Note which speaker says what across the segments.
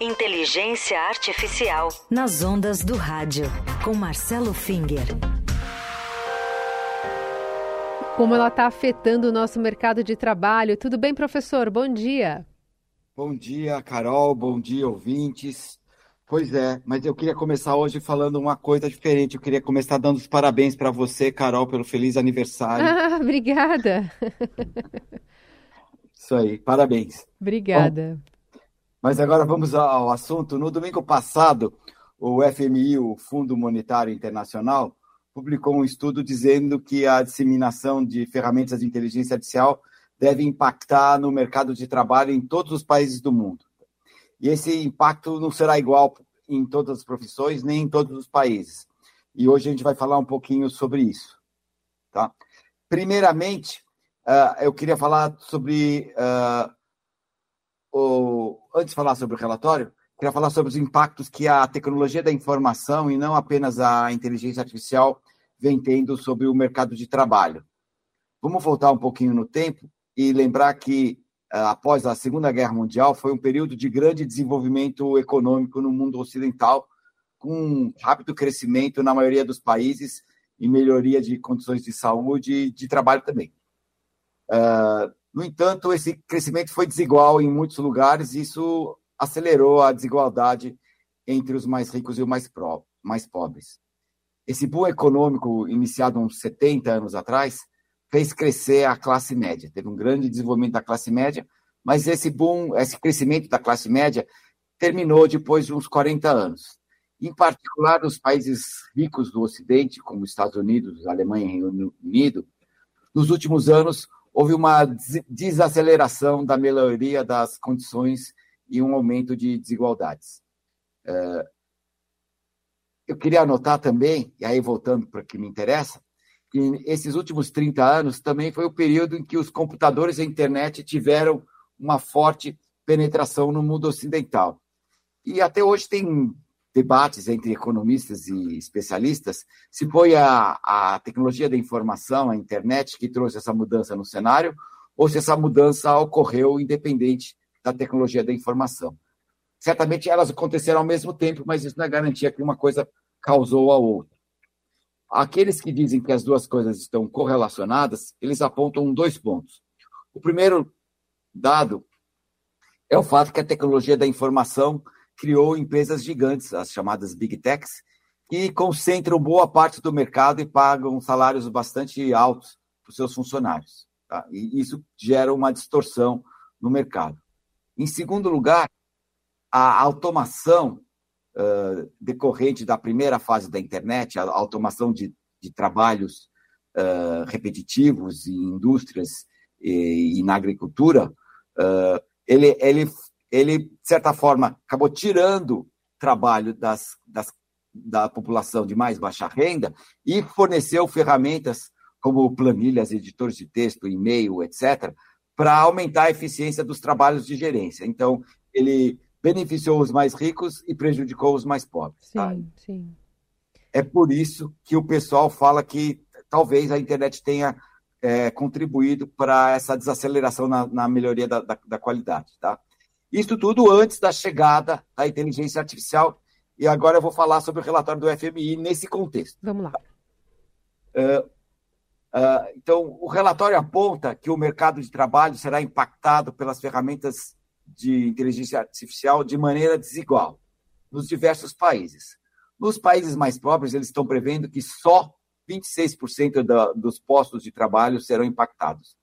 Speaker 1: Inteligência Artificial. Nas ondas do rádio. Com Marcelo Finger.
Speaker 2: Como ela está afetando o nosso mercado de trabalho. Tudo bem, professor? Bom dia.
Speaker 3: Bom dia, Carol. Bom dia, ouvintes. Pois é, mas eu queria começar hoje falando uma coisa diferente. Eu queria começar dando os parabéns para você, Carol, pelo feliz aniversário.
Speaker 2: Ah, obrigada.
Speaker 3: Isso aí, parabéns.
Speaker 2: Obrigada.
Speaker 3: Bom, mas agora vamos ao assunto. No domingo passado, o FMI, o Fundo Monetário Internacional, publicou um estudo dizendo que a disseminação de ferramentas de inteligência artificial deve impactar no mercado de trabalho em todos os países do mundo. E esse impacto não será igual em todas as profissões, nem em todos os países. E hoje a gente vai falar um pouquinho sobre isso. Tá? Primeiramente, uh, eu queria falar sobre uh, o, antes de falar sobre o relatório, queria falar sobre os impactos que a tecnologia da informação e não apenas a inteligência artificial vem tendo sobre o mercado de trabalho. Vamos voltar um pouquinho no tempo e lembrar que ah, após a Segunda Guerra Mundial foi um período de grande desenvolvimento econômico no mundo ocidental, com rápido crescimento na maioria dos países e melhoria de condições de saúde e de trabalho também. Uh, no entanto, esse crescimento foi desigual em muitos lugares e isso acelerou a desigualdade entre os mais ricos e os mais, pro, mais pobres. Esse boom econômico, iniciado uns 70 anos atrás, fez crescer a classe média. Teve um grande desenvolvimento da classe média, mas esse boom, esse crescimento da classe média terminou depois de uns 40 anos. Em particular, nos países ricos do Ocidente, como Estados Unidos, Alemanha e Reino Unido, nos últimos anos houve uma desaceleração da melhoria das condições e um aumento de desigualdades. É, eu queria anotar também, e aí voltando para o que me interessa, que esses últimos 30 anos também foi o período em que os computadores e a internet tiveram uma forte penetração no mundo ocidental. E até hoje tem debates entre economistas e especialistas se foi a, a tecnologia da informação, a internet, que trouxe essa mudança no cenário, ou se essa mudança ocorreu independente da tecnologia da informação. Certamente elas aconteceram ao mesmo tempo, mas isso não é garantia que uma coisa causou a outra. Aqueles que dizem que as duas coisas estão correlacionadas, eles apontam dois pontos. O primeiro dado é o fato que a tecnologia da informação criou empresas gigantes, as chamadas Big Techs, que concentram boa parte do mercado e pagam salários bastante altos para os seus funcionários. Tá? E isso gera uma distorção no mercado. Em segundo lugar, a automação uh, decorrente da primeira fase da internet, a automação de, de trabalhos uh, repetitivos em indústrias e, e na agricultura, uh, ele, ele ele, de certa forma, acabou tirando trabalho das, das, da população de mais baixa renda e forneceu ferramentas como planilhas, editores de texto, e-mail, etc., para aumentar a eficiência dos trabalhos de gerência. Então, ele beneficiou os mais ricos e prejudicou os mais pobres.
Speaker 2: Sim, tá? sim.
Speaker 3: É por isso que o pessoal fala que talvez a internet tenha é, contribuído para essa desaceleração na, na melhoria da, da, da qualidade. Tá? Isso tudo antes da chegada da inteligência artificial. E agora eu vou falar sobre o relatório do FMI nesse contexto.
Speaker 2: Vamos lá.
Speaker 3: Uh, uh, então, o relatório aponta que o mercado de trabalho será impactado pelas ferramentas de inteligência artificial de maneira desigual nos diversos países. Nos países mais pobres, eles estão prevendo que só 26% da, dos postos de trabalho serão impactados.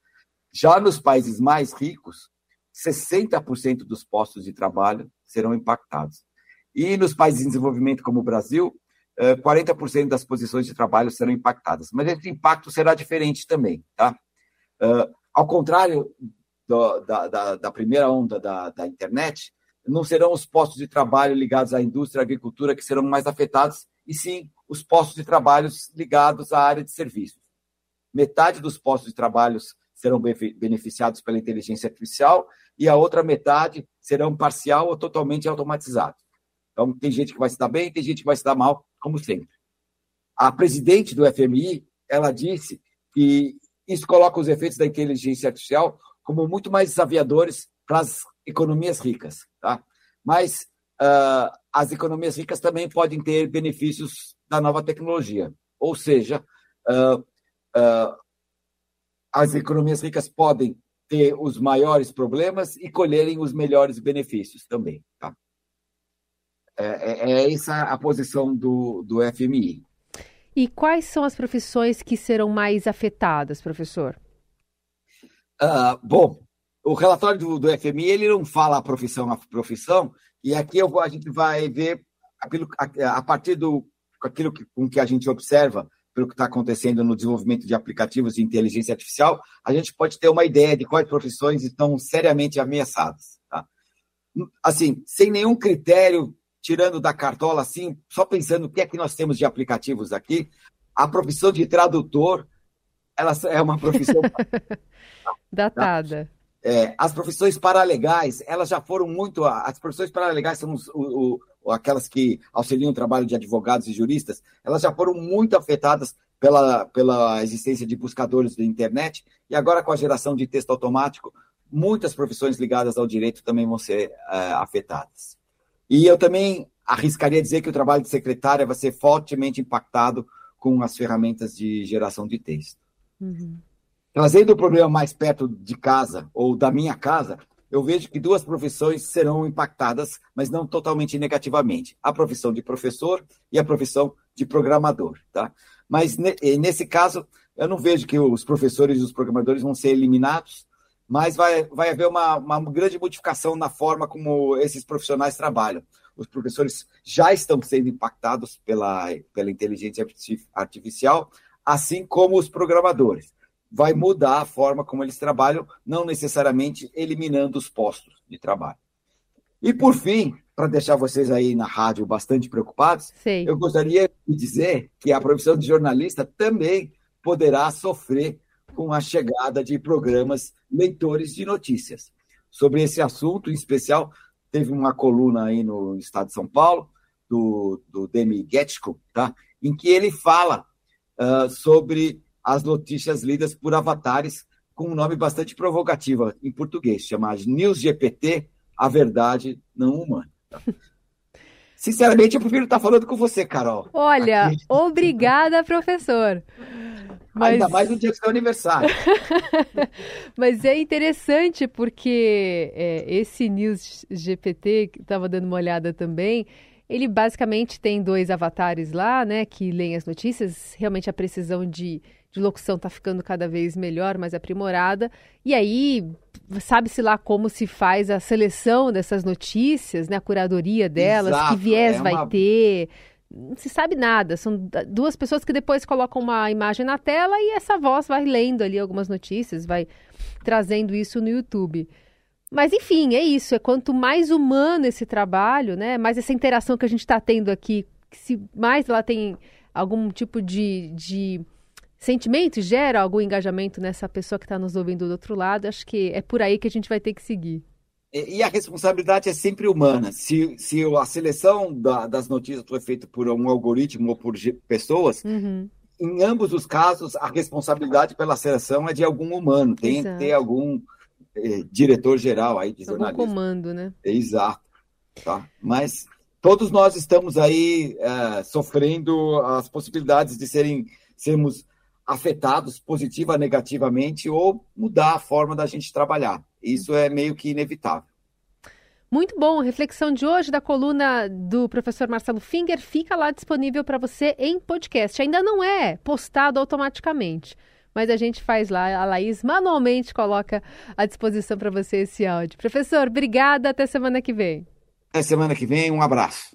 Speaker 3: Já nos países mais ricos, 60% dos postos de trabalho serão impactados. E nos países em desenvolvimento, como o Brasil, 40% eh, das posições de trabalho serão impactadas. Mas esse impacto será diferente também. Tá? Eh, ao contrário do, da, da, da, primeira onda da, da, internet, não serão os postos de trabalho ligados à indústria e agricultura que serão mais afetados, e sim os postos de trabalho ligados à área de serviços. Metade dos postos de trabalho serão beneficiados pela inteligência artificial e a outra metade serão parcial ou totalmente automatizados. Então, tem gente que vai se dar bem, tem gente que vai se dar mal, como sempre. A presidente do FMI, ela disse que isso coloca os efeitos da inteligência artificial como muito mais desafiadores para as economias ricas, tá? Mas uh, as economias ricas também podem ter benefícios da nova tecnologia. Ou seja, uh, uh, as economias ricas podem ter os maiores problemas e colherem os melhores benefícios também. Tá? É, é, é essa a posição do, do FMI.
Speaker 2: E quais são as profissões que serão mais afetadas, professor?
Speaker 3: Uh, bom, o relatório do, do, FMI ele não fala a profissão a profissão, e aqui eu, a gente vai ver aquilo, a, a partir do aquilo que, com que a gente observa pelo que está acontecendo no desenvolvimento de aplicativos de inteligência artificial, a gente pode ter uma ideia de quais profissões estão seriamente ameaçadas. Tá? Assim, sem nenhum critério, tirando da cartola, assim, só pensando o que é que nós temos de aplicativos aqui, a profissão de tradutor, ela é uma profissão
Speaker 2: datada.
Speaker 3: É, as profissões paralegais, elas já foram muito. As profissões paralegais são os, o, o, aquelas que auxiliam o trabalho de advogados e juristas, elas já foram muito afetadas pela, pela existência de buscadores de internet, e agora com a geração de texto automático, muitas profissões ligadas ao direito também vão ser é, afetadas. E eu também arriscaria dizer que o trabalho de secretária vai ser fortemente impactado com as ferramentas de geração de texto. Uhum. Trazendo o problema mais perto de casa ou da minha casa, eu vejo que duas profissões serão impactadas, mas não totalmente negativamente: a profissão de professor e a profissão de programador. Tá? Mas nesse caso, eu não vejo que os professores e os programadores vão ser eliminados, mas vai, vai haver uma, uma grande modificação na forma como esses profissionais trabalham. Os professores já estão sendo impactados pela, pela inteligência artificial, assim como os programadores vai mudar a forma como eles trabalham, não necessariamente eliminando os postos de trabalho. E por fim, para deixar vocês aí na rádio bastante preocupados, Sim. eu gostaria de dizer que a profissão de jornalista também poderá sofrer com a chegada de programas leitores de notícias. Sobre esse assunto, em especial, teve uma coluna aí no Estado de São Paulo, do, do Demi Getchko, tá? em que ele fala uh, sobre as notícias lidas por avatares com um nome bastante provocativo em português, chamado News GPT, a verdade não humana. Sinceramente, eu prefiro estar falando com você, Carol.
Speaker 2: Olha, Aqui. obrigada, professor.
Speaker 3: Mas... Ainda mais no dia do seu aniversário.
Speaker 2: Mas é interessante porque é, esse News GPT, que estava dando uma olhada também, ele basicamente tem dois avatares lá, né, que leem as notícias. Realmente a precisão de de locução está ficando cada vez melhor, mais aprimorada. E aí, sabe-se lá como se faz a seleção dessas notícias, né? A curadoria delas, Exato, que viés é vai uma... ter. Não se sabe nada. São duas pessoas que depois colocam uma imagem na tela e essa voz vai lendo ali algumas notícias, vai trazendo isso no YouTube. Mas enfim, é isso. É quanto mais humano esse trabalho, né? Mais essa interação que a gente está tendo aqui, se mais ela tem algum tipo de, de sentimento, gera algum engajamento nessa pessoa que está nos ouvindo do outro lado, acho que é por aí que a gente vai ter que seguir.
Speaker 3: E a responsabilidade é sempre humana. Se, se a seleção da, das notícias foi feita por um algoritmo ou por pessoas, uhum. em ambos os casos, a responsabilidade pela seleção é de algum humano. Tem que ter algum eh, diretor geral aí de algum jornalismo.
Speaker 2: comando, né?
Speaker 3: Exato. Tá? Mas todos nós estamos aí eh, sofrendo as possibilidades de serem sermos afetados positiva, negativamente, ou mudar a forma da gente trabalhar. Isso é meio que inevitável.
Speaker 2: Muito bom. A reflexão de hoje da coluna do professor Marcelo Finger fica lá disponível para você em podcast. Ainda não é postado automaticamente, mas a gente faz lá. A Laís manualmente coloca à disposição para você esse áudio. Professor, obrigada. Até semana que vem.
Speaker 3: Até semana que vem. Um abraço.